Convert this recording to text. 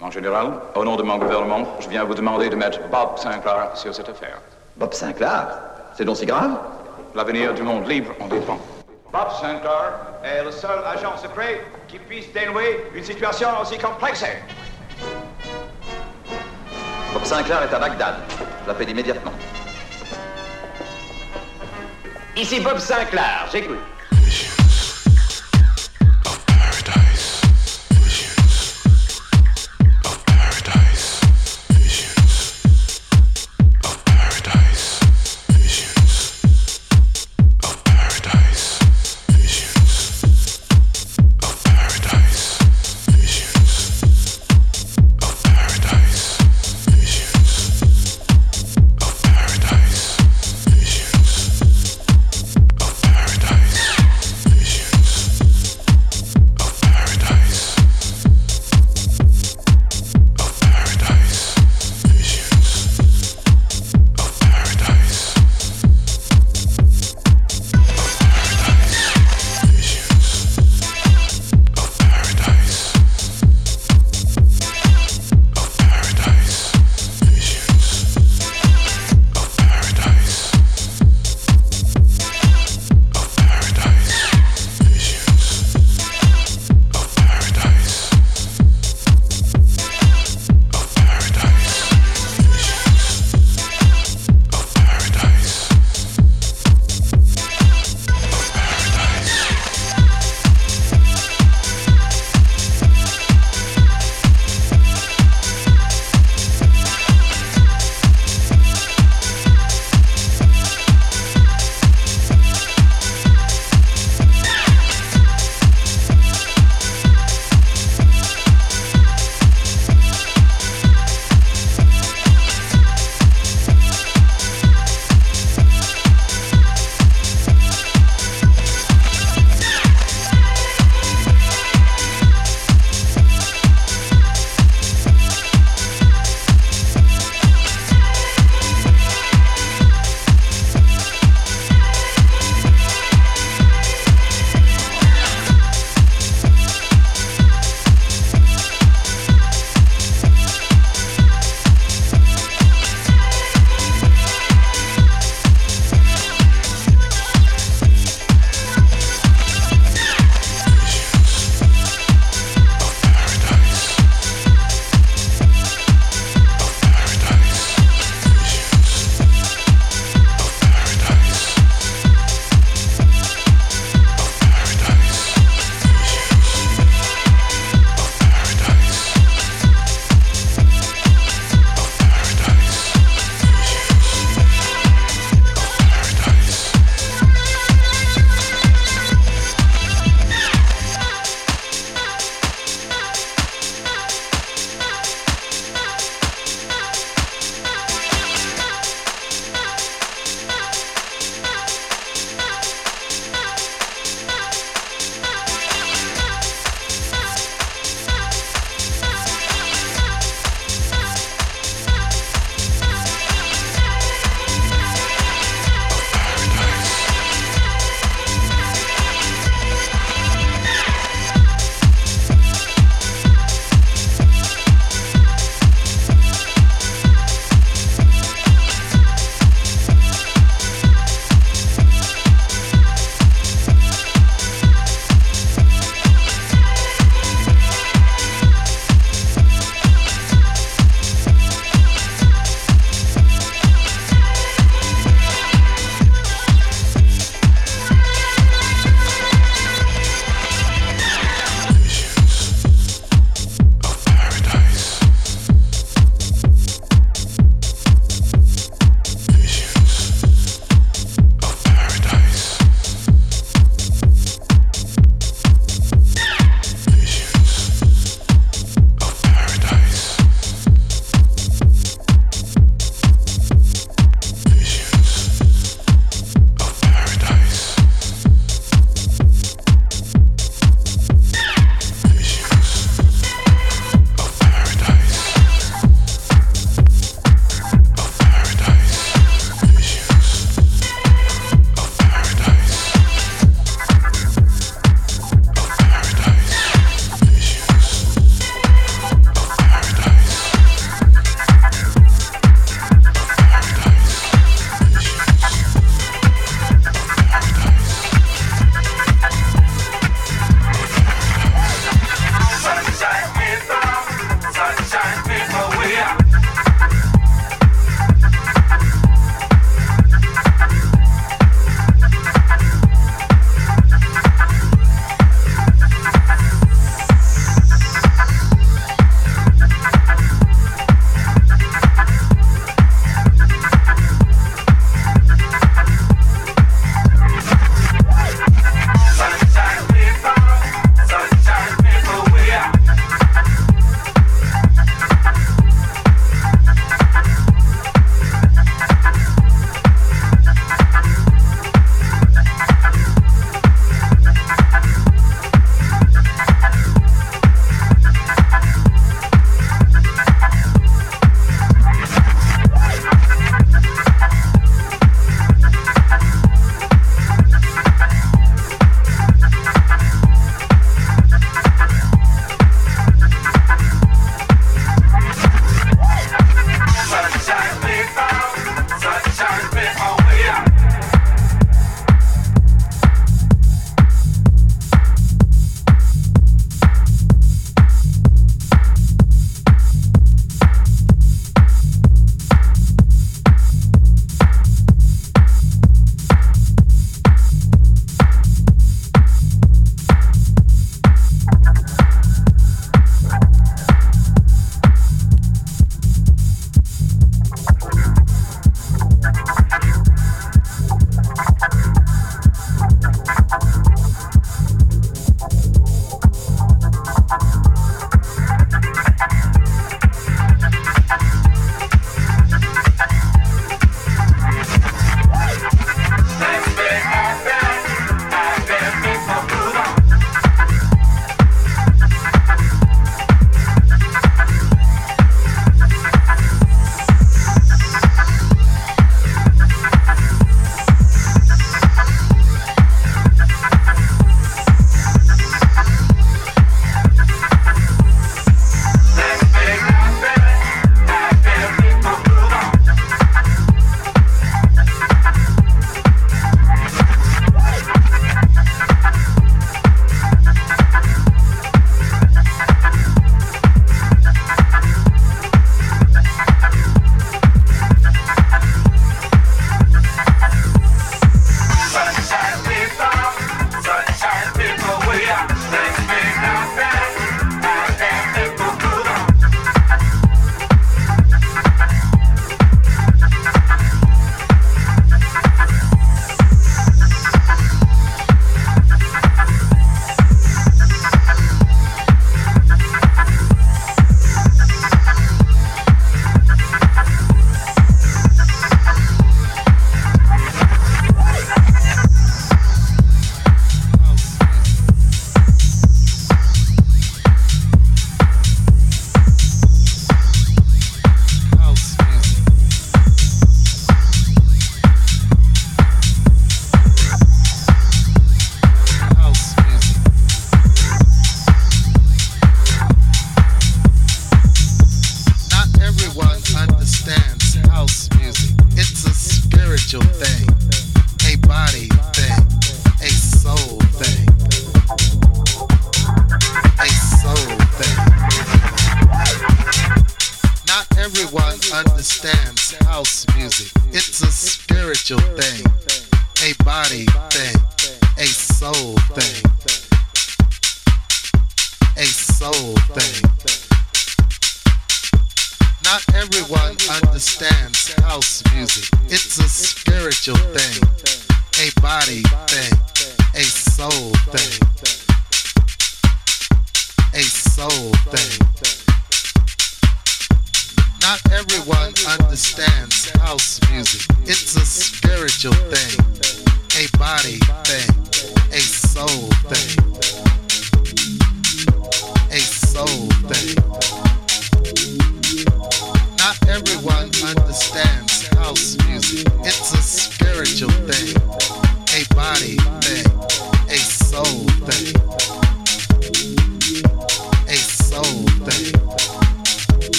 En général, au nom de mon gouvernement, je viens vous demander de mettre Bob Sinclair sur cette affaire. Bob Sinclair? C'est donc si grave? L'avenir du monde libre en dépend. Bob Sinclair est le seul agent secret qui puisse dénouer une situation aussi complexe. Bob Sinclair est à Bagdad. Je l'appelle immédiatement. Ici Bob Sinclair, j'écoute.